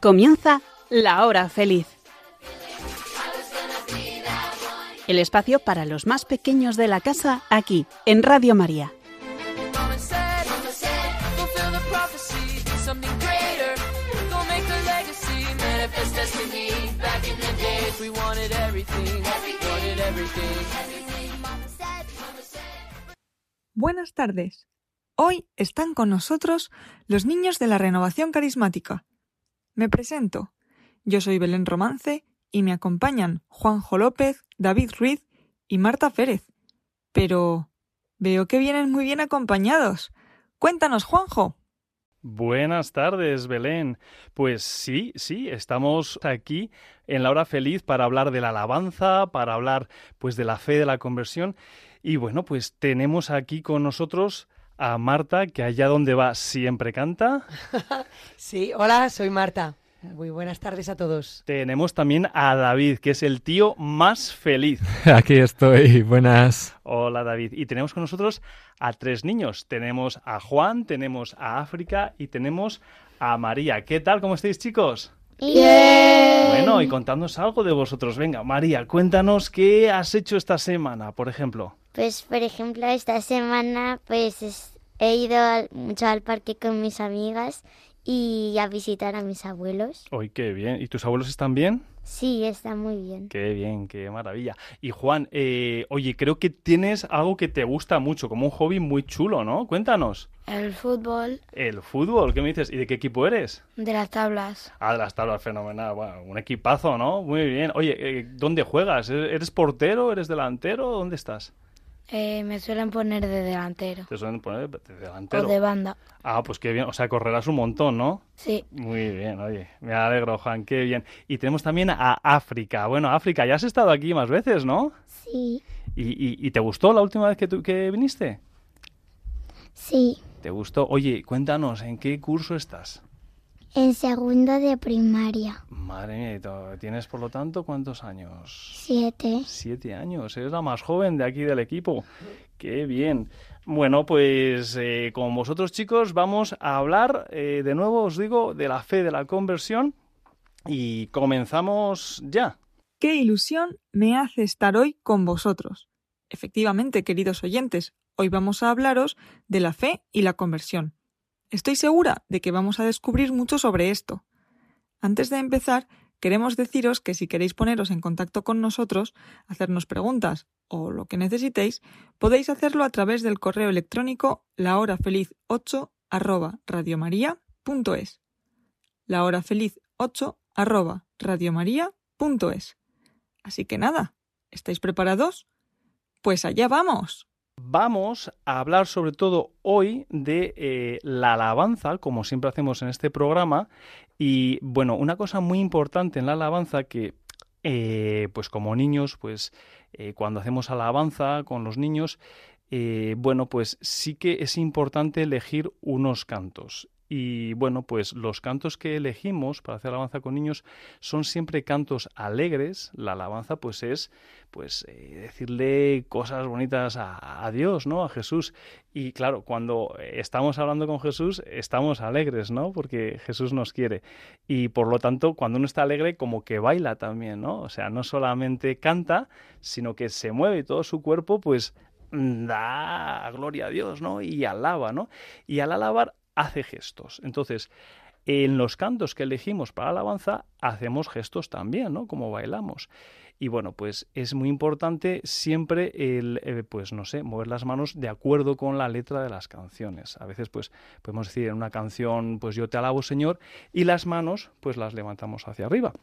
Comienza la hora feliz. El espacio para los más pequeños de la casa aquí, en Radio María. Buenas tardes. Hoy están con nosotros los niños de la renovación carismática. Me presento. Yo soy Belén Romance y me acompañan Juanjo López, David Ruiz y Marta Férez. Pero veo que vienen muy bien acompañados. Cuéntanos, Juanjo. Buenas tardes, Belén. Pues sí, sí, estamos aquí en la hora feliz para hablar de la alabanza, para hablar pues de la fe de la conversión. Y bueno, pues tenemos aquí con nosotros a Marta, que allá donde va siempre canta. sí, hola, soy Marta. Muy buenas tardes a todos. Tenemos también a David, que es el tío más feliz. Aquí estoy, buenas. Hola David. Y tenemos con nosotros a tres niños. Tenemos a Juan, tenemos a África y tenemos a María. ¿Qué tal? ¿Cómo estáis chicos? Bien. Bueno, y contadnos algo de vosotros. Venga, María, cuéntanos qué has hecho esta semana, por ejemplo. Pues, por ejemplo, esta semana pues he ido mucho al parque con mis amigas y a visitar a mis abuelos. ¡Uy, qué bien! ¿Y tus abuelos están bien? Sí, están muy bien. Qué bien, qué maravilla. Y Juan, eh, oye, creo que tienes algo que te gusta mucho, como un hobby muy chulo, ¿no? Cuéntanos. El fútbol. El fútbol, ¿qué me dices? ¿Y de qué equipo eres? De las tablas. Ah, de las tablas, fenomenal. Bueno, un equipazo, ¿no? Muy bien. Oye, eh, ¿dónde juegas? ¿Eres portero? ¿Eres delantero? ¿Dónde estás? Eh, me suelen poner de delantero. ¿Te suelen poner de delantero? O de banda. Ah, pues qué bien. O sea, correrás un montón, ¿no? Sí. Muy bien, oye. Me alegro, Juan. Qué bien. Y tenemos también a África. Bueno, África, ya has estado aquí más veces, ¿no? Sí. ¿Y, y, te gustó la última vez que, tú, que viniste? Sí. ¿Te gustó? Oye, cuéntanos, ¿en qué curso estás? En segundo de primaria. Madre mía, ¿tienes por lo tanto cuántos años? Siete. Siete años, eres la más joven de aquí del equipo. Qué bien. Bueno, pues eh, con vosotros chicos vamos a hablar eh, de nuevo, os digo, de la fe de la conversión y comenzamos ya. Qué ilusión me hace estar hoy con vosotros. Efectivamente, queridos oyentes, hoy vamos a hablaros de la fe y la conversión. Estoy segura de que vamos a descubrir mucho sobre esto. Antes de empezar, queremos deciros que si queréis poneros en contacto con nosotros, hacernos preguntas o lo que necesitéis, podéis hacerlo a través del correo electrónico lahorafeliz8 arroba radiomaria.es. lahorafeliz8 arroba radiomaria.es. Así que nada, ¿estáis preparados? Pues allá vamos. Vamos a hablar sobre todo hoy de eh, la alabanza, como siempre hacemos en este programa. Y bueno, una cosa muy importante en la alabanza que, eh, pues como niños, pues eh, cuando hacemos alabanza con los niños, bueno, pues sí que es importante elegir unos cantos. Y bueno, pues los cantos que elegimos para hacer alabanza con niños son siempre cantos alegres. La alabanza pues es pues eh, decirle cosas bonitas a, Dios, ¿no? A Jesús. Y claro, cuando estamos hablando con Jesús, estamos alegres, ¿no? Porque Jesús nos quiere. Y por lo tanto, cuando uno está alegre, como que baila también, ¿no? O sea, no solamente canta, sino que se mueve y todo su cuerpo, pues da gloria a Dios, ¿no? Y alaba, ¿no? Y al alabar hace gestos. Entonces, en los cantos que elegimos para alabanza, hacemos gestos también, ¿no? Como bailamos. Y bueno, pues es muy importante siempre el, eh, pues no sé, mover las manos de acuerdo con la letra de las canciones. A veces, pues, podemos decir en una canción, pues yo te alabo, Señor, y las manos, pues las levantamos hacia arriba.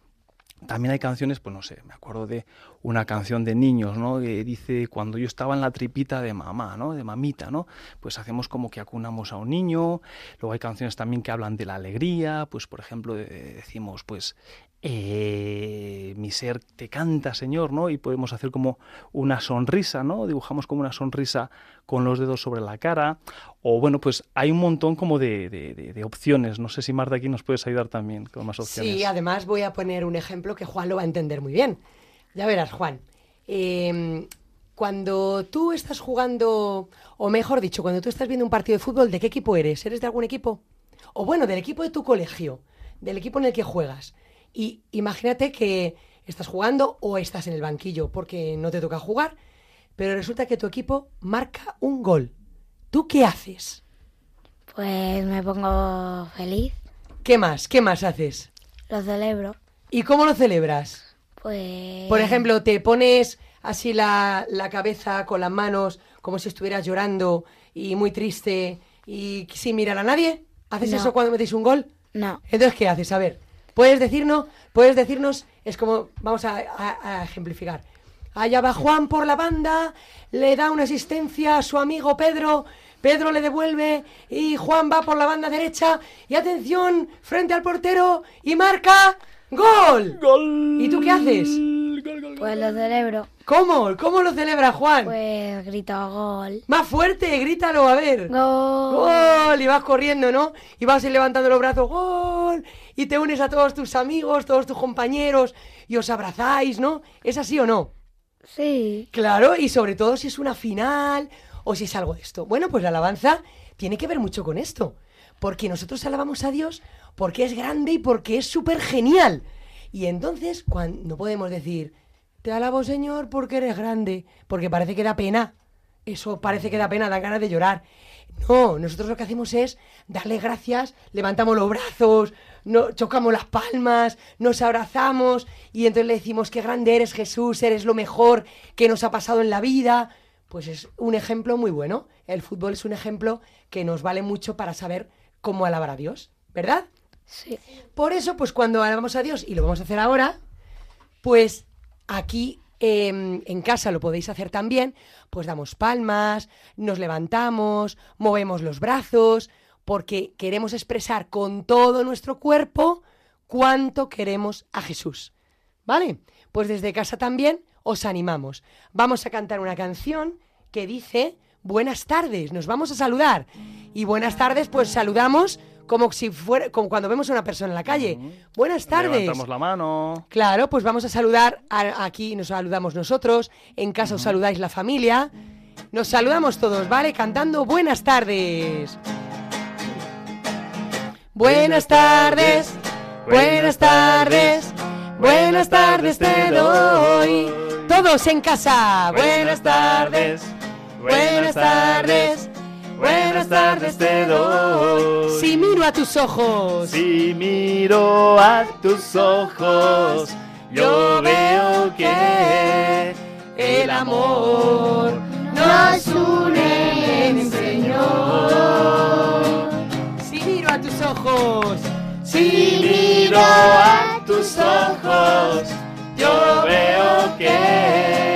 También hay canciones, pues no sé, me acuerdo de una canción de niños, ¿no? Que dice, cuando yo estaba en la tripita de mamá, ¿no? De mamita, ¿no? Pues hacemos como que acunamos a un niño. Luego hay canciones también que hablan de la alegría, pues por ejemplo decimos, pues eh, mi ser te canta, Señor, ¿no? Y podemos hacer como una sonrisa, ¿no? Dibujamos como una sonrisa con los dedos sobre la cara. O bueno, pues hay un montón como de, de, opciones. No sé si Marta aquí nos puedes ayudar también con más opciones. Sí, además voy a poner un ejemplo que Juan lo va a entender muy bien. Ya verás, Juan. Em, cuando tú estás jugando, o mejor dicho, cuando tú estás viendo un partido de fútbol, ¿de qué equipo eres? ¿Eres de algún equipo? O bueno, del equipo de tu colegio. del equipo en el que juegas. Y imagínate que estás jugando o estás en el banquillo porque no te toca jugar, pero resulta que tu equipo marca un gol. ¿Tú qué haces? Pues me pongo feliz. ¿Qué más? ¿Qué más haces? Lo celebro. ¿Y cómo lo celebras? Pues... Por ejemplo, te pones así la, la cabeza con las manos como si estuvieras llorando y muy triste y sin mirar a nadie. ¿Haces No. eso cuando metéis un gol? No. Entonces, ¿qué haces? A ver, ¿puedes decirnos? ¿Puedes decirnos? Es como, vamos a, a- a ejemplificar. Allá va Juan por la banda, le da una asistencia a su amigo Pedro, Pedro le devuelve y Juan va por la banda derecha y atención, frente al portero y marca gol. ¡Gol! ¿Y tú qué haces? Gol, gol, Pues lo celebro. ¿Cómo? ¿Cómo lo celebra Juan? Pues grito gol. Más fuerte, grítalo, a ver. Gol. ¡Gol! Y vas corriendo, ¿no? Y vas levantando los brazos, ¡gol! Y te unes a todos tus amigos, todos tus compañeros, y os abrazáis, ¿no? ¿Es así o no? Sí. Claro, y sobre todo si es una final o si es algo de esto. Bueno, pues la alabanza tiene que ver mucho con esto. Porque nosotros alabamos a Dios porque es grande y porque es súper genial. Y entonces, cuando no podemos decir, te alabo Señor porque eres grande, porque parece que da pena. Eso parece que da pena, dan ganas de llorar. No, nosotros lo que hacemos es darle gracias, levantamos los brazos, no, chocamos las palmas, nos abrazamos y entonces le decimos qué grande eres Jesús, eres lo mejor que nos ha pasado en la vida. Pues es un ejemplo muy bueno. El fútbol es un ejemplo que nos vale mucho para saber cómo alabar a Dios, ¿verdad? Por eso, pues cuando alabamos a Dios, y lo vamos a hacer ahora, pues aquí em, en casa lo podéis hacer también, pues damos palmas, nos levantamos, movemos los brazos, porque queremos expresar con todo nuestro cuerpo cuánto queremos a Jesús. ¿Vale? Pues desde casa también os animamos. Vamos a cantar una canción que dice buenas tardes, nos vamos a saludar. Y buenas tardes, pues saludamos como si fuera, como cuando vemos a una persona en la calle. Buenas tardes. Levantamos la mano. Claro, pues vamos a saludar a- aquí, nos saludamos nosotros, en casa os saludáis la familia. Nos saludamos todos, ¿vale? Cantando buenas tardes. Buenas tardes, buenas tardes, buenas tardes te doy. Todos en casa, buenas tardes, buenas tardes, buenas tardes te doy. Si miro a tus ojos, Si miro a tus ojos, yo veo que el amor nos une en el Señor. Si miro a tus ojos, Si miro a tus ojos, yo veo que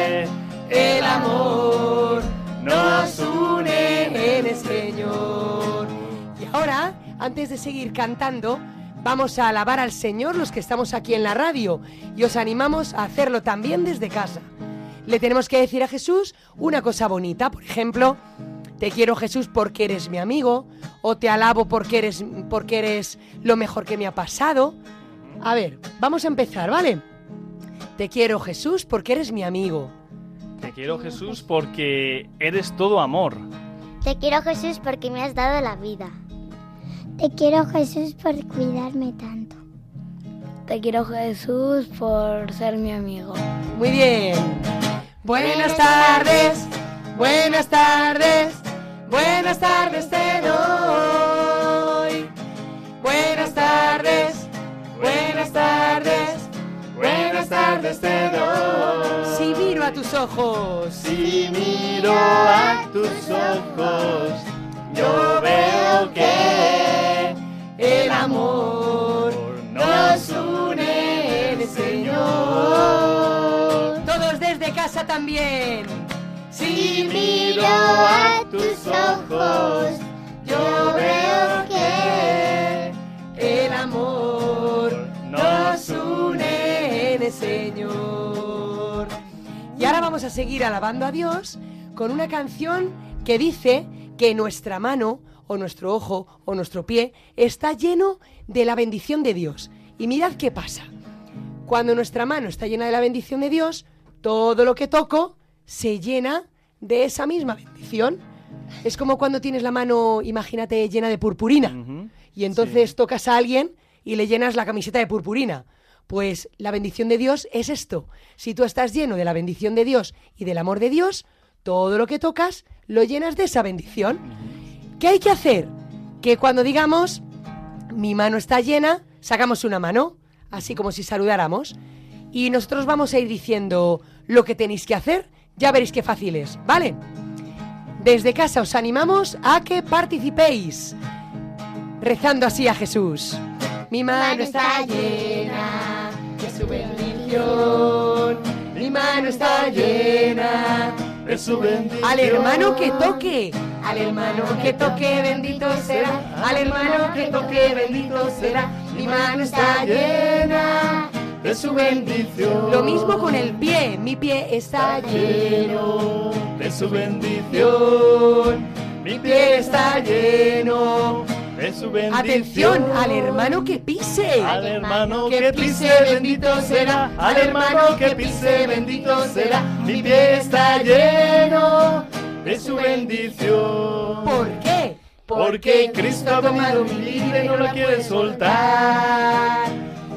ahora, antes de seguir cantando, vamos a alabar al Señor los que estamos aquí en la radio y os animamos a hacerlo también desde casa. Le tenemos que decir a Jesús una cosa bonita, por ejemplo, te quiero Jesús porque eres mi amigo, o te alabo porque eres, porque eres lo mejor que me ha pasado. A ver, vamos a empezar, ¿vale? Te quiero Jesús porque eres mi amigo. te quiero Jesús porque eres todo amor. Te quiero Jesús porque me has dado la vida. Te quiero Jesús por cuidarme tanto. Te quiero Jesús por ser mi amigo. Muy bien. Buenas tardes, buenas tardes, buenas tardes te doy. Buenas tardes, buenas tardes, buenas tardes te doy. Si miro a tus ojos, Si miro a tus ojos, yo veo que el amor nos une el Señor. Todos desde casa también. Si miro a tus ojos, yo veo que el amor nos une el Señor. Y ahora vamos a seguir alabando a Dios con una canción que dice que nuestra mano o nuestro ojo o nuestro pie está lleno de la bendición de Dios. Y mirad qué pasa. Cuando nuestra mano está llena de la bendición de Dios, todo lo que toco se llena de esa misma bendición. Es como cuando tienes la mano, imagínate, llena de purpurina. Y entonces tocas a alguien y le llenas la camiseta de purpurina. Pues la bendición de Dios es esto. Si tú estás lleno de la bendición de Dios y del amor de Dios, todo lo que tocas lo llenas de esa bendición. ¿Qué hay que hacer? Que cuando digamos, mi mano está llena, sacamos una mano, así como si saludáramos, y nosotros vamos a ir diciendo lo que tenéis que hacer, ya veréis qué fácil es, ¿vale? Desde casa os animamos a que participéis, rezando así a Jesús. Mi mano está llena de su bendición, mi mano está llena de su bendición. al hermano que toque, al hermano que toque, bendito será, al hermano que toque, bendito será, mi mano está llena de su bendición. Lo mismo con el pie, mi pie está lleno de su bendición. Mi pie está lleno de su bendición. Atención al hermano que pise. Al hermano que pise, bendito será. Al hermano que pise, bendito será. Mi pie está lleno de su bendición. ¿Por qué? Porque Cristo ha tomado mi vida y no la quiere soltar.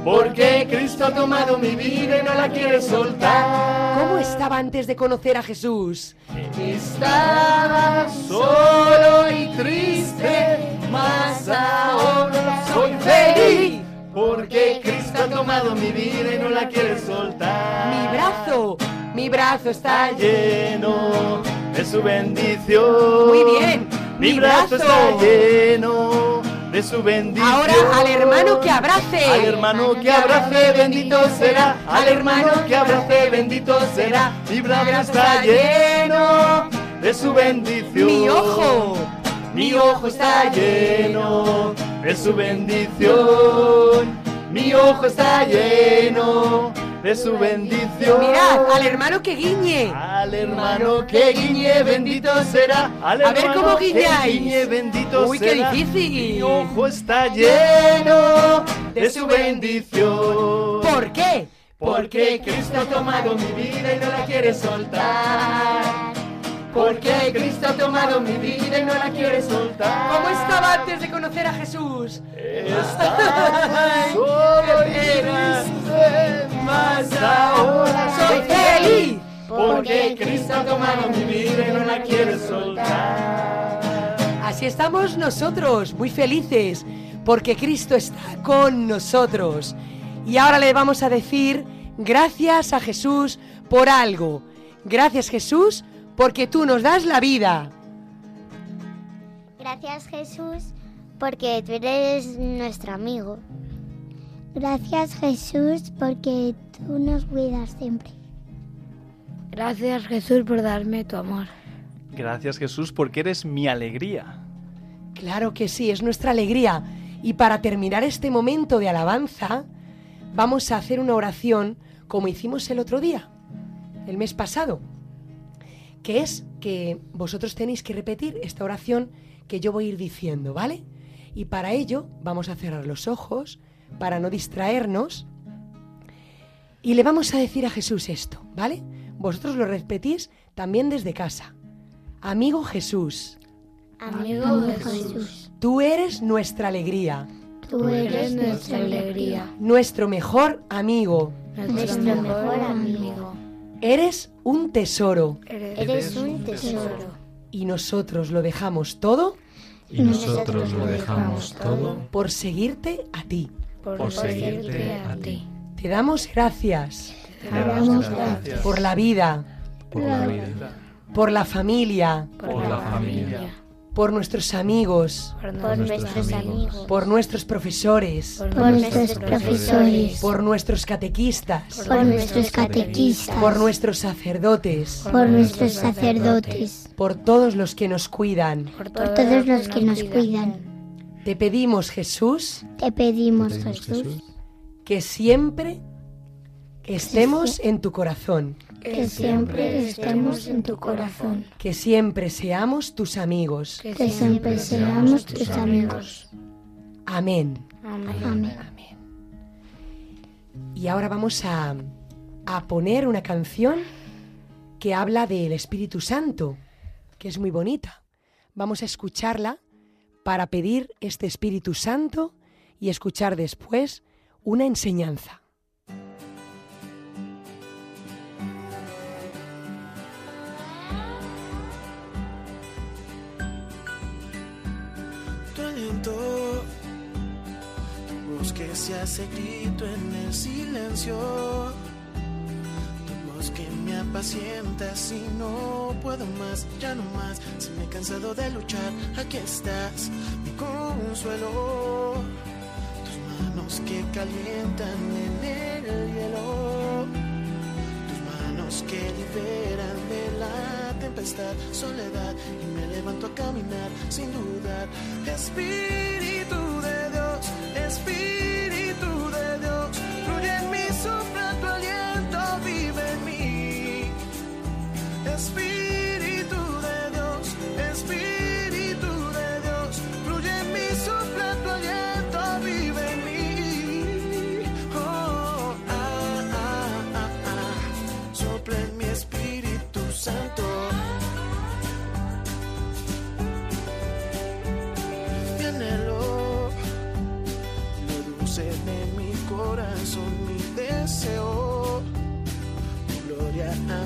Porque Cristo ha tomado mi vida y no la quiere soltar. ¿Cómo estaba antes de conocer a Jesús? Estaba solo y triste, mas ahora soy feliz. Porque Cristo ha tomado mi vida y no la quiere soltar. Mi brazo, mi brazo está lleno. De su bendición. Muy bien, Mi, mi brazo, brazo. está lleno de su bendición. Ahora al hermano que abrace. Al hermano que abrace, bendito será. Al hermano que abrace, bendito será. Mi brazo está lleno de su bendición. Mi ojo, mi ojo está lleno de su bendición. Mi ojo está lleno de su bendición. Mirad, al hermano que guiñe. Al hermano que guiñe, bendito será. Al A ver cómo guiñáis. guiñe, bendito Uy, qué difícil. Mi ojo está lleno de su bendición. ¿Por qué? Porque Cristo ha tomado mi vida y no la quiere soltar. Porque Cristo ha tomado mi vida y no la quiere soltar. ¿Cómo estaba antes de conocer a Jesús? Está solo y mas ahora Soy feliz. Porque Cristo ha tomado mi vida y no la quiere soltar. Así estamos nosotros, muy felices, porque Cristo está con nosotros. Y ahora le vamos a decir gracias a Jesús por algo. Gracias Jesús porque tú nos das la vida. Gracias Jesús porque tú eres nuestro amigo. Gracias Jesús porque tú nos cuidas siempre. Gracias Jesús por darme tu amor. Gracias Jesús porque eres mi alegría. Claro que sí, es nuestra alegría. Y para terminar este momento de alabanza, vamos a hacer una oración como hicimos el otro día, el mes pasado, que es que vosotros tenéis que repetir esta oración que yo voy a ir diciendo, ¿vale? Y para ello vamos a cerrar los ojos para no distraernos y le vamos a decir a Jesús esto, ¿vale? Vosotros lo repetís también desde casa. Amigo Jesús, Amigo Jesús, tú eres nuestra alegría, tú Eres nuestra alegría, nuestro mejor amigo, nuestro mejor amigo. Eres un tesoro. Eres un tesoro. y nosotros lo dejamos todo. Y nosotros lo dejamos todo. Por seguirte a ti. Por, seguirte a ti. Te damos gracias. Te damos gracias. por la vida, por la vida, por la familia, por la familia, por nuestros amigos, Por nuestros nuestros amigos, por nuestros profesores, por nuestros profesores, por nuestros catequistas, por nuestros catequistas, por nuestros sacerdotes, por nuestros sacerdotes, por todos los que nos cuidan. por todos los que nos cuidan. Te pedimos, Jesús, Te pedimos, Jesús, que siempre estemos en tu corazón, que siempre estemos en tu corazón, que siempre seamos tus amigos. que siempre seamos tus amigos. Amén. Amén. Y ahora vamos a, a poner una canción que habla del Espíritu Santo, que es muy bonita. Vamos a escucharla para pedir este Espíritu Santo y escuchar después una enseñanza. Tu voz que se hace grito en el silencio, tu voz que me apacienta si no puedo más, ya no más, si me he cansado de luchar, aquí estás, mi consuelo, tus manos que calientan en el hielo, tus manos que liberan soledad y me levanto a caminar sin dudar. Espíritu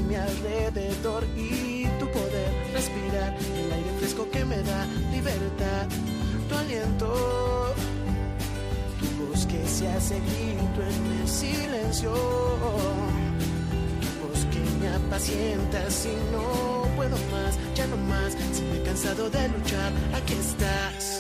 mi alrededor y tu poder respirar el aire fresco que me da libertad. Tu aliento, tu voz que se hace grito en el silencio. Tu voz que me apacienta si no puedo más, ya no más. Si me he cansado de luchar, aquí estás.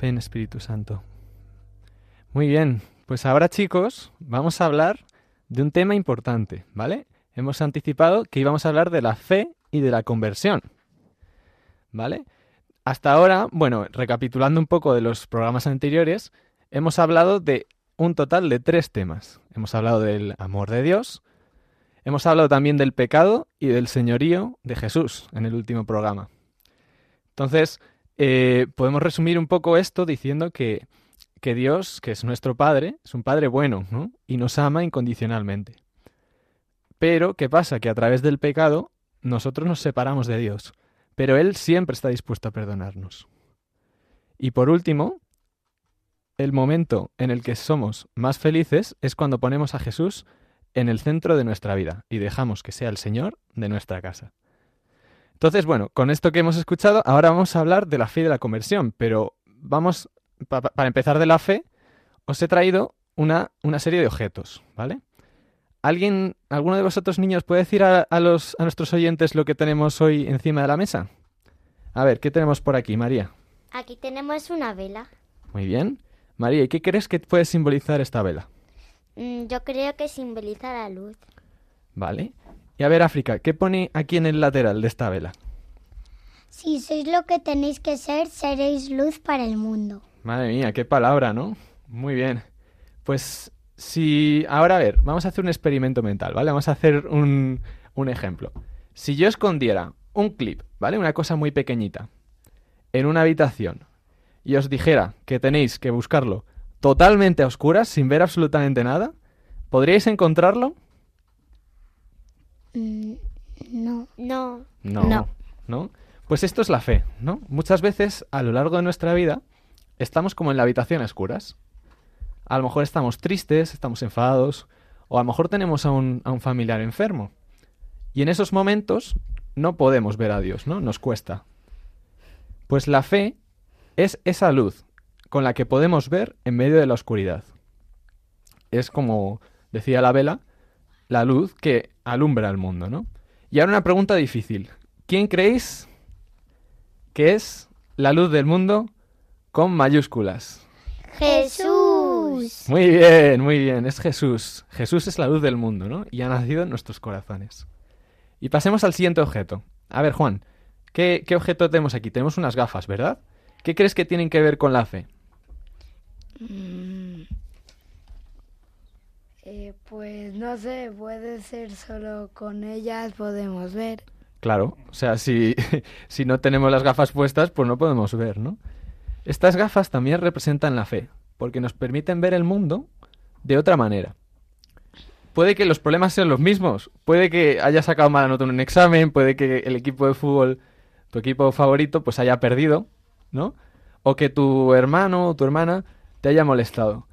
Ven Espíritu Santo. Muy bien, pues ahora chicos vamos a hablar de un tema importante, ¿vale? Hemos anticipado que íbamos a hablar de la fe y de la conversión, ¿vale? Hasta ahora, bueno, recapitulando un poco de los programas anteriores, hemos hablado de un total de tres temas. Hemos hablado del amor de Dios, hemos hablado también del pecado y del señorío de Jesús en el último programa. Entonces, eh, podemos resumir un poco esto diciendo que, Dios, que es nuestro Padre, es un Padre bueno, ¿no? Y nos ama incondicionalmente. Pero, ¿qué pasa? Que a través del pecado nosotros nos separamos de Dios, pero Él siempre está dispuesto a perdonarnos. Y por último, el momento en el que somos más felices es cuando ponemos a Jesús en el centro de nuestra vida y dejamos que sea el Señor de nuestra casa. Entonces, bueno, con esto que hemos escuchado, ahora vamos a hablar de la fe y de la conversión, pero vamos, pa- pa- para empezar de la fe, os he traído una, una serie de objetos, ¿vale? ¿Alguien, alguno de vosotros niños puede decir a, a los, a nuestros oyentes lo que tenemos hoy encima de la mesa? A ver, ¿qué tenemos por aquí, María? Aquí tenemos una vela. Muy bien. María, ¿y qué crees que puede simbolizar esta vela? Mm, Yo creo que simboliza la luz. Vale. Y a ver, África, ¿qué pone aquí en el lateral de esta vela? Si sois lo que tenéis que ser, seréis luz para el mundo. Madre mía, qué palabra, ¿no? Muy bien. Pues si... Ahora a ver, vamos a hacer un experimento mental, ¿vale? Vamos a hacer un, un ejemplo. Si yo escondiera un clip, ¿vale? Una cosa muy pequeñita, en una habitación, y os dijera que tenéis que buscarlo totalmente a oscuras, sin ver absolutamente nada, ¿podríais encontrarlo? Mm, no. No. No, No. no. Pues esto es la fe, ¿no? Muchas veces a lo largo de nuestra vida estamos como en la habitación a oscuras. A lo mejor estamos tristes, estamos enfadados, o a lo mejor tenemos a un, a un familiar enfermo. Y en esos momentos no podemos ver a Dios, ¿no? Nos cuesta. Pues la fe es esa luz con la que podemos ver en medio de la oscuridad. Es como decía la vela, la luz que alumbra el mundo, ¿no? Y ahora una pregunta difícil. ¿Quién creéis que es la luz del mundo con mayúsculas? Jesús. Muy bien, muy bien, es Jesús. Jesús es la luz del mundo, ¿no? Y ha nacido en nuestros corazones. Y pasemos al siguiente objeto. A ver, Juan, ¿qué, qué objeto tenemos aquí? Tenemos unas gafas, ¿verdad? ¿Qué crees que tienen que ver con la fe? Mm. Eh, pues no sé, puede ser solo con ellas podemos ver. Claro, o sea, si, si no tenemos las gafas puestas, pues no podemos ver, ¿no? Estas gafas también representan la fe, porque nos permiten ver el mundo de otra manera. Puede que los problemas sean los mismos, puede que hayas sacado mala nota en un examen, puede que el equipo de fútbol, tu equipo favorito, pues haya perdido, ¿no? O que tu hermano o tu hermana te haya molestado.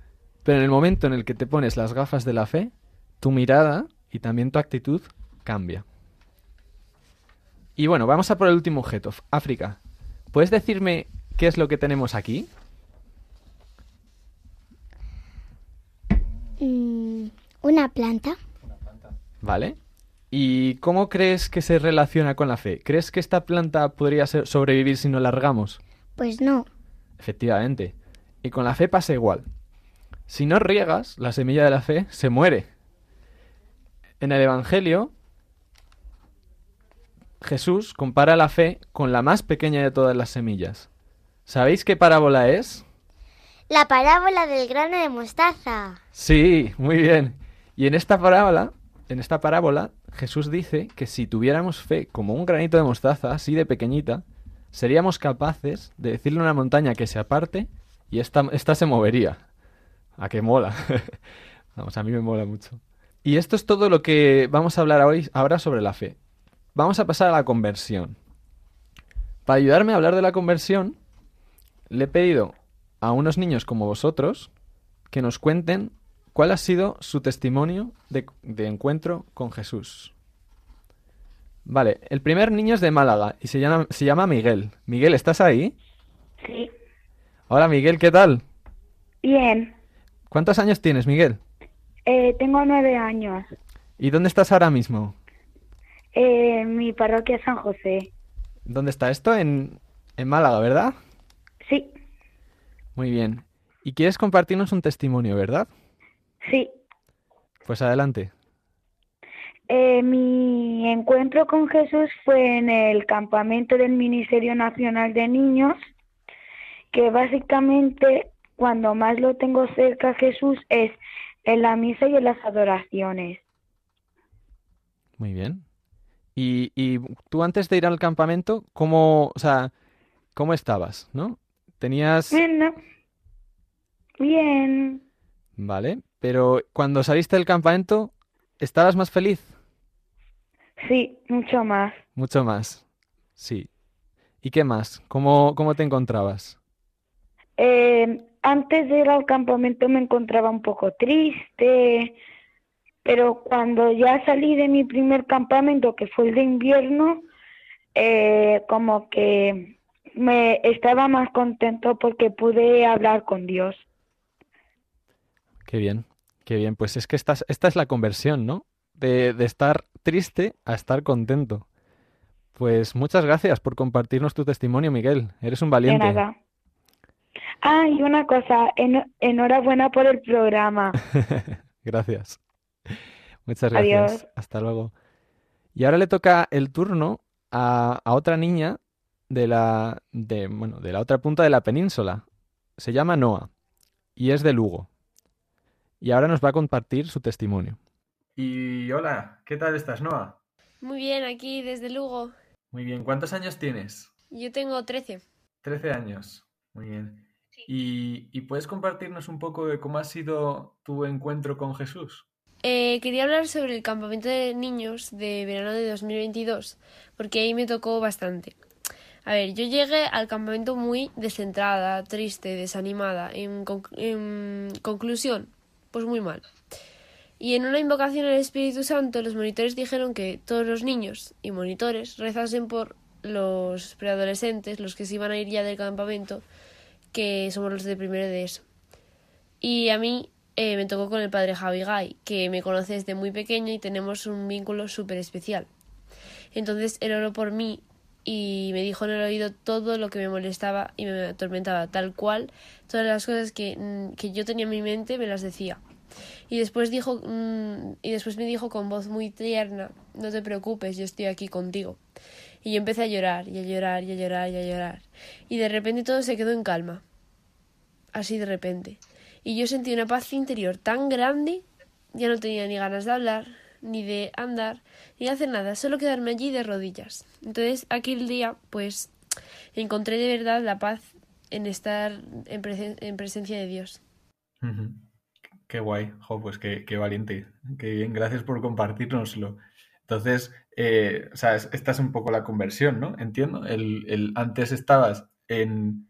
Pero en el momento en el que te pones las gafas de la fe, tu mirada y también tu actitud cambia. Y bueno, vamos a por el último objeto, África. ¿Puedes decirme qué es lo que tenemos aquí? Mm, una planta. ¿Vale? ¿Y cómo crees que se relaciona con la fe? ¿Crees que esta planta podría ser- sobrevivir si no la regamos? Pues no. Efectivamente. Y con la fe pasa igual. Si no riegas, la semilla de la fe se muere. En el Evangelio, Jesús compara la fe con la más pequeña de todas las semillas. ¿Sabéis qué parábola es? La parábola del grano de mostaza. Sí, muy bien. Y en esta parábola, en esta parábola, Jesús dice que si tuviéramos fe como un granito de mostaza, así de pequeñita, seríamos capaces de decirle a una montaña que se aparte y esta, esta se movería. A que mola. Vamos, a mí me mola mucho. Y esto es todo lo que vamos a hablar hoy, ahora sobre la fe. Vamos a pasar a la conversión. Para ayudarme a hablar de la conversión, le he pedido a unos niños como vosotros que nos cuenten cuál ha sido su testimonio de, de encuentro con Jesús. Vale, el primer niño es de Málaga y se llama, se llama Miguel. Miguel, ¿estás ahí? Sí. Hola Miguel, ¿qué tal? Bien. ¿Cuántos años tienes, Miguel? Eh, tengo nueve años. ¿Y dónde estás ahora mismo? Eh, mi parroquia San José. ¿Dónde está esto? En, en Málaga, ¿verdad? Sí, Muy bien. Y quieres compartirnos un testimonio, ¿verdad? sí. Pues adelante. Eh, mi encuentro con Jesús fue en el campamento del Ministerio Nacional de Niños, que básicamente cuando más lo tengo cerca Jesús es en la misa y en las adoraciones. Muy bien. Y, y tú antes de ir al campamento, ¿cómo, o sea, cómo estabas, no? Tenías... Bueno, bien. Vale, pero cuando saliste del campamento, ¿estabas más feliz? Sí, mucho más. Mucho más. Sí. ¿Y qué más? ¿Cómo, cómo te encontrabas? Eh, antes de ir al campamento me encontraba un poco triste, pero cuando ya salí de mi primer campamento, que fue el de invierno, eh, como que me estaba más contento porque pude hablar con Dios. Qué bien, qué bien. Pues es que esta, es- esta es la conversión, ¿no? De, de estar triste a estar contento. Pues muchas gracias por compartirnos tu testimonio, Miguel. Eres un De valiente. nada. Ah, y una cosa, en- enhorabuena por el programa. Gracias. Muchas gracias. Adiós. Hasta luego. Y ahora le toca el turno a, a otra niña de la, de, bueno, de la otra punta de la península. Se llama Noa y es de Lugo. Y ahora nos va a compartir su testimonio. Y hola, ¿qué tal estás, Noa? Muy bien, aquí desde Lugo. Muy bien, ¿cuántos años tienes? Yo tengo 13. 13 años. Muy bien. ¿Y, y puedes compartirnos un poco de cómo ha sido tu encuentro con Jesús? Eh, quería hablar sobre el campamento de niños de verano de 2022, porque ahí me tocó bastante. A ver, yo llegué al campamento muy descentrada, triste, desanimada. En, conc- en conclusión, pues muy mal. Y en una invocación al Espíritu Santo, los monitores dijeron que todos los niños y monitores rezasen por los preadolescentes, los que se iban a ir ya del campamento, que somos los de primero de eso. Y a mí eh, me tocó con el padre Javi Gay, que me conoce desde muy pequeño y tenemos un vínculo súper especial. Entonces él oró por mí y me dijo en el oído todo lo que me molestaba y me atormentaba, tal cual, todas las cosas que, mm, que yo tenía en mi mente me las decía. Y después dijo mm, y después me dijo con voz muy tierna, no te preocupes, yo estoy aquí contigo. Y yo empecé a llorar, y a llorar, y a llorar, y a llorar. Y de repente todo se quedó en calma. Así de repente. Y yo sentí una paz interior tan grande, ya no tenía ni ganas de hablar, ni de andar, ni de hacer nada, solo quedarme allí de rodillas. Entonces, aquel día, pues, encontré de verdad la paz en estar en, presen- en presencia de Dios. Qué guay, jo, pues qué, qué valiente, qué bien, gracias por compartirnoslo. Entonces, eh, o sea, es- esta es un poco la conversión, ¿no? Entiendo. El, el- antes estabas en,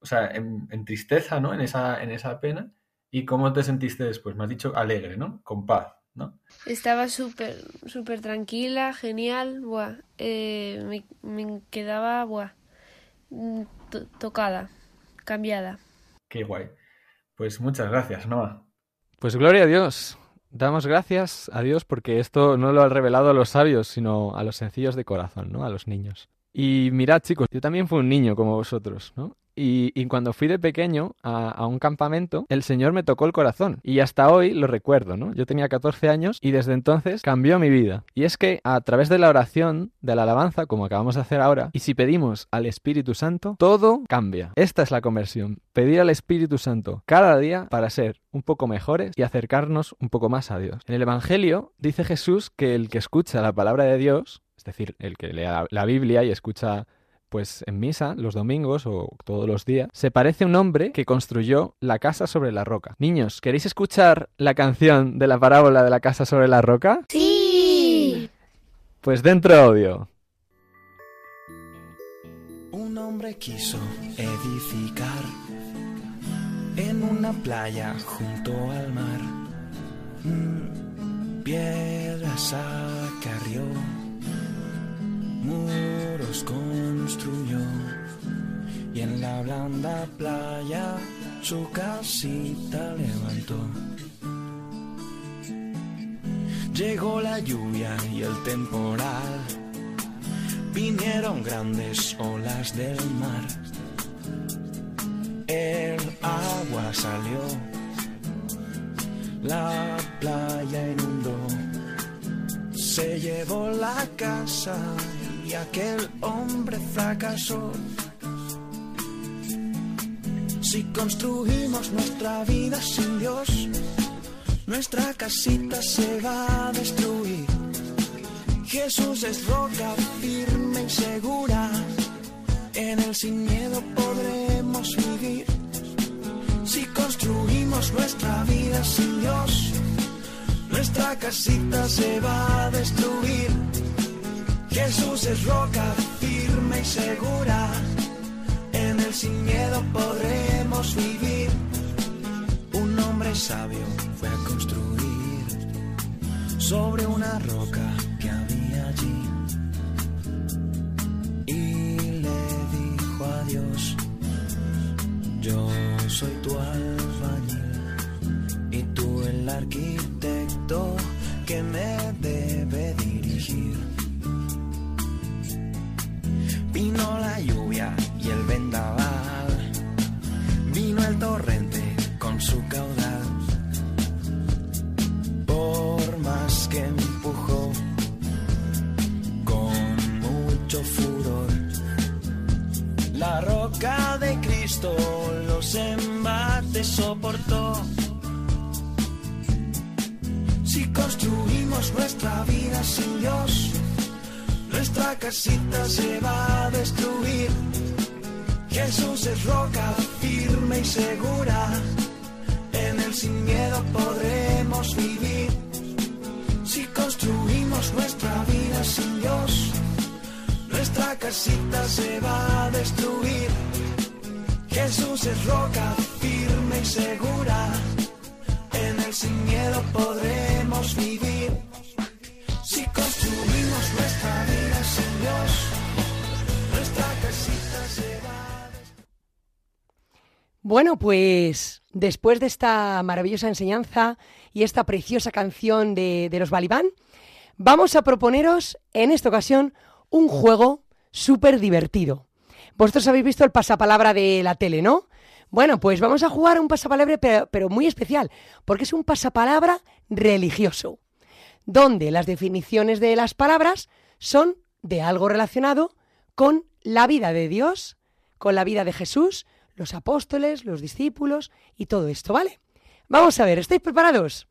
o sea, en, en tristeza, ¿no? En esa, en esa pena. ¿Y cómo te sentiste después? Me has dicho alegre, ¿no? Con paz, ¿no? Estaba súper, súper tranquila, genial, buah. Eh, me, me quedaba, buah, mm, to- tocada, cambiada. Qué guay. Pues muchas gracias, Noah. Pues gloria a Dios. Damos gracias a Dios porque esto no lo ha revelado a los sabios, sino a los sencillos de corazón, ¿no? A los niños. Y mirad, chicos, yo también fui un niño como vosotros, ¿no? Y, cuando fui de pequeño a, a un campamento, el Señor me tocó el corazón. Y hasta hoy lo recuerdo, ¿no? Yo tenía 14 años y desde entonces cambió mi vida. Y es que a través de la oración, de la alabanza, como acabamos de hacer ahora, y si pedimos al Espíritu Santo, todo cambia. Esta es la conversión. Pedir al Espíritu Santo cada día para ser un poco mejores y acercarnos un poco más a Dios. En el Evangelio dice Jesús que el que escucha la palabra de Dios, es decir, el que lea la Biblia y escucha pues en misa los domingos o todos los días, se parece a un hombre que construyó la casa sobre la roca. Niños, ¿queréis escuchar la canción de la parábola de la casa sobre la roca? Sí. Pues dentro audio. Un hombre quiso edificar en una playa junto al mar. Mm, Piedras acarrió, muros construyó y en la blanda playa su casita levantó. Llegó la lluvia y el temporal, vinieron grandes olas del mar. El agua salió, la playa inundó, se llevó la casa y aquel hombre fracasó. Si construimos nuestra vida sin Dios, nuestra casita se va a destruir. Jesús es roca firme y segura, en él sin miedo podremos vivir. Si construimos nuestra vida sin Dios, nuestra casita se va a destruir. Jesús es roca firme y segura, en él sin miedo podremos vivir. Un hombre sabio fue a construir sobre una roca que había allí y le dijo a Dios, yo soy tu albañil y tú el arquitecto que me soportó. Si construimos nuestra vida sin Dios, nuestra casita se va a destruir. Jesús es roca firme y segura, en él sin miedo podremos vivir. nuestra vida sin Dios. Nuestra casita se va a destruir. Jesús es roca firme y segura. En él sin miedo podremos vivir. Si construimos nuestra vida sin Dios, nuestra casita se va. Bueno, pues después de esta maravillosa enseñanza y esta preciosa canción de, de los Balibán, vamos a proponeros en esta ocasión un juego súper divertido. Vosotros habéis visto el pasapalabra de la tele, ¿no? Bueno, pues vamos a jugar un pasapalabra, pero, pero muy especial, porque es un pasapalabra religioso, donde las definiciones de las palabras son de algo relacionado con la vida de Dios, con la vida de Jesús, los apóstoles, los discípulos y todo esto, ¿vale? Vamos a ver, ¿estáis preparados?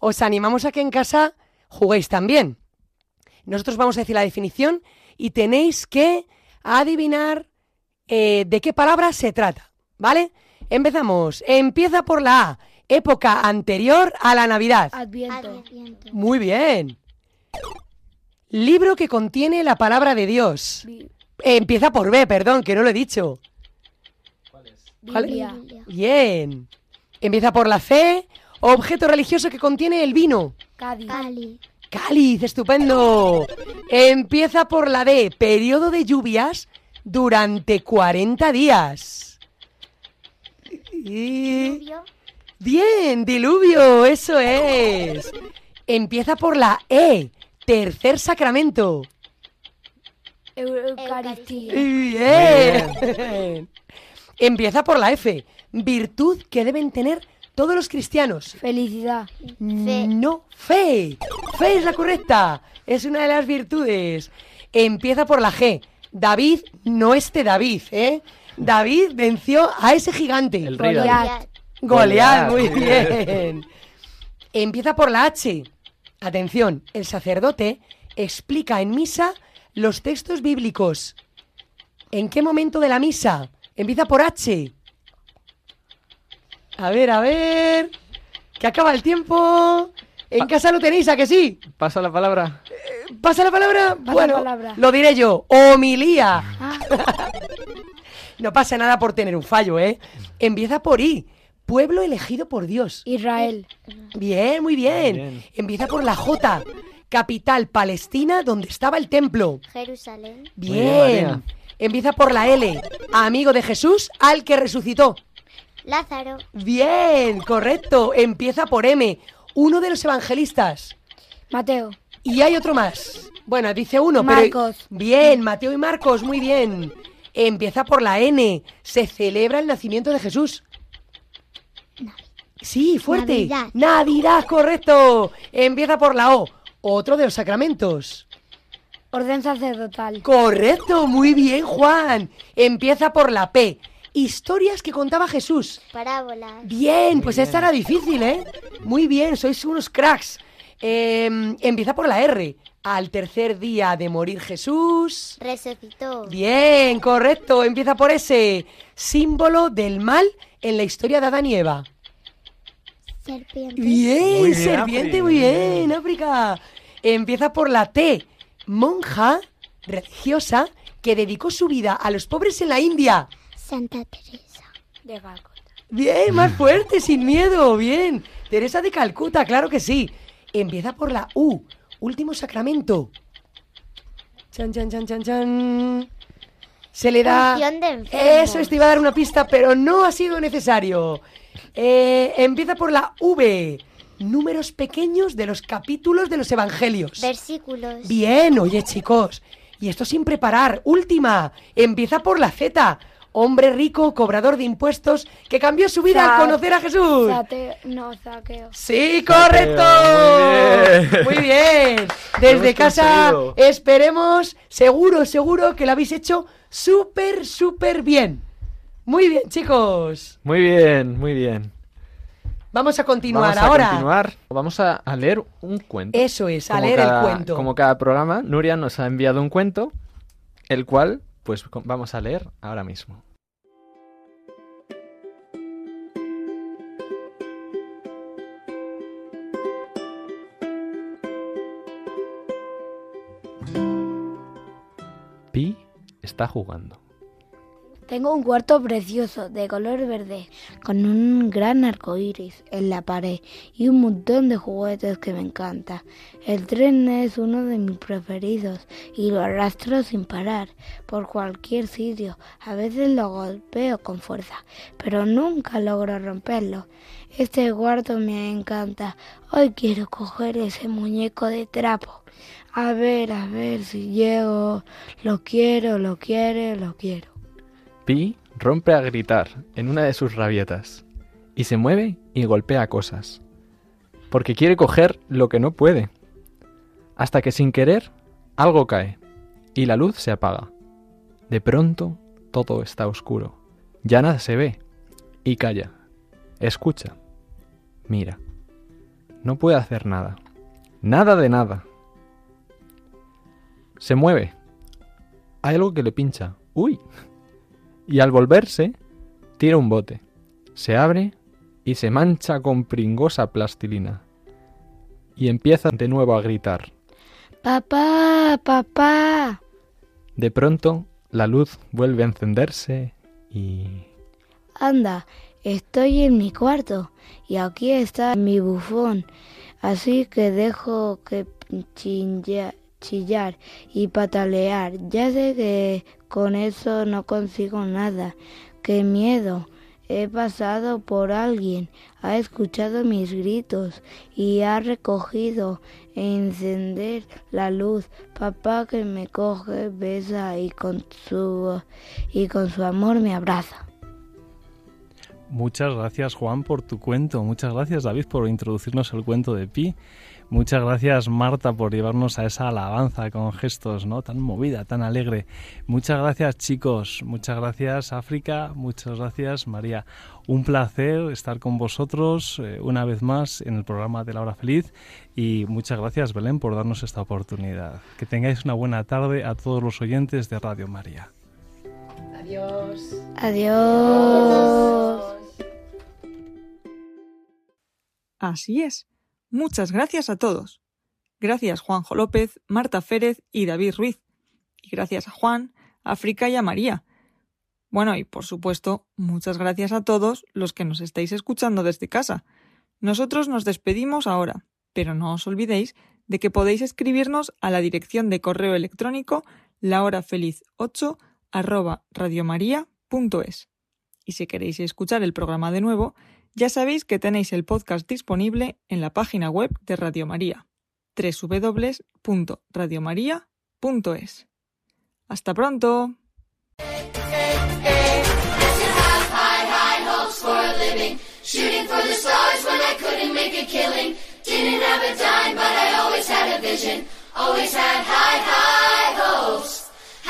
Os animamos a que en casa juguéis también. Nosotros vamos a decir la definición y tenéis que adivinar eh, de qué palabra se trata, ¿vale? Empezamos. Empieza por la A. Época anterior a la Navidad. Adviento. Muy bien. Libro que contiene la palabra de Dios. Bi- Eh, empieza por B, perdón, que no lo he dicho. ¿Cuál? Biblia. Bien. Empieza por la C. Objeto religioso que contiene el vino. Cádiz. Cáliz, estupendo. Empieza por la D. Periodo de lluvias durante 40 días. Y- Bien, diluvio, eso es. Empieza por la E. Tercer sacramento. Eu- Eucaristía. Bien. Empieza por la F. Virtud que deben tener todos los cristianos. Felicidad. No, fe. Fe es la correcta. Es una de las virtudes. Empieza por la G. David, no este David, ¿eh? David venció a ese gigante. El rey David. Goliat. Goliat, muy bien. Empieza por la H. Atención, el sacerdote explica en misa los textos bíblicos. ¿En qué momento de la misa? Empieza por H. A ver, a ver. Que acaba el tiempo. En casa lo tenéis, ¿a que sí? Pasa la palabra. ¿Pasa la palabra? Pasa bueno, la palabra. lo diré yo. Homilía. Ah, No pasa nada por tener un fallo, ¿eh? Empieza por I. Pueblo elegido por Dios. Israel. Bien, muy bien. Bien. Empieza por la J. Capital Palestina, donde estaba el templo. Jerusalén. bien, Bien. Empieza por la L. Amigo de Jesús, al que resucitó. Lázaro. Bien, correcto. Empieza por M. Uno de los evangelistas. Mateo. Y hay otro más. Bueno, dice uno, Marcos. pero... Bien, Mateo y Marcos, muy bien. Empieza por la N. Se celebra el nacimiento de Jesús. Sí, fuerte. Navidad. Navidad, correcto. Empieza por la O. Otro de los sacramentos. Orden sacerdotal. Correcto, muy bien, Juan. Empieza por la P. Historias que contaba Jesús. Parábolas. Bien, pues esta era difícil, ¿eh? Muy bien, sois unos cracks. Eh, empieza por la R. Al tercer día de morir Jesús. Resucitó. Bien, correcto. Empieza por ese símbolo del mal en la historia de Adán y Eva. Serpiente. Bien, Muy bien, serpiente, muy bien, África. Empieza por la T. Monja religiosa que dedicó su vida a los pobres en la India. Santa Teresa. De Calcuta. Bien, más fuerte, sin miedo, bien. Teresa de Calcuta, claro que sí. Empieza por la U, último sacramento. Chan, chan, chan, chan, chan. Se le da... De. Eso, te iba a dar una pista, pero no ha sido necesario. Eh, empieza por la V, números pequeños de los capítulos de los evangelios. Versículos. Bien, oye chicos, y esto sin preparar. Última, empieza por la Z. Hombre rico, cobrador de impuestos, que cambió su vida al conocer a Jesús. Zate- no, saqueo. Sí, correcto. Muy bien. Muy bien. Desde casa conseguido. esperemos, seguro, seguro que lo habéis hecho súper, súper bien. Muy bien, chicos. Muy bien, muy bien. Vamos a continuar Vamos a ahora. continuar. Vamos a, a leer un cuento. Eso es, a leer cada- el cuento. Como cada programa, Nuria nos ha enviado un cuento, el cual, pues, vamos a leer ahora mismo. Está jugando. Tengo un cuarto precioso de color verde con un gran arco iris en la pared y un montón de juguetes que me encanta. El tren es uno de mis preferidos y lo arrastro sin parar por cualquier sitio. A veces lo golpeo con fuerza, pero nunca logro romperlo. Este cuarto me encanta. Hoy quiero coger ese muñeco de trapo. A ver, a ver si llego. Lo quiero, lo quiero, lo quiero. Pi rompe a gritar en una de sus rabietas y se mueve y golpea cosas, porque quiere coger lo que no puede, hasta que sin querer algo cae y la luz se apaga. De pronto todo está oscuro, ya nada se ve y calla, escucha, mira, no puede hacer nada, nada de nada. Se mueve, hay algo que le pincha, uy, y al volverse tira un bote, se abre y se mancha con pringosa plastilina. Y empieza de nuevo a gritar. Papá, papá. De pronto la luz vuelve a encenderse y... Anda, estoy en mi cuarto y aquí está mi bufón, así que dejo que chilla- chillar y patalear. Ya sé que con eso no consigo nada. ¡Qué miedo! He pasado por alguien, ha escuchado mis gritos y ha recogido e encender la luz. Papá que me coge, besa y con su y con su amor me abraza. Muchas gracias Juan por tu cuento, muchas gracias David por introducirnos el cuento de Pi, muchas gracias Marta por llevarnos a esa alabanza con gestos, ¿no? Tan movida, tan alegre. Muchas gracias chicos, muchas gracias África, muchas gracias María. Un placer estar con vosotros eh, una vez más en el programa de la hora feliz y muchas gracias Belén por darnos esta oportunidad. Que tengáis una buena tarde a todos los oyentes de Radio María. Adiós. Adiós. Así es. Muchas gracias a todos. Gracias Juanjo López, Marta Férez y David Ruiz. Y gracias a Juan, África y a María. Bueno, y por supuesto, muchas gracias a todos los que nos estáis escuchando desde casa. Nosotros nos despedimos ahora, pero no os olvidéis de que podéis escribirnos a la dirección de correo electrónico lahorafeliz8 arroba radiomaria.es. Y si queréis escuchar el programa de nuevo, ya sabéis que tenéis el podcast disponible en la página web de Radio María, www.radiomaria.es. Hasta pronto.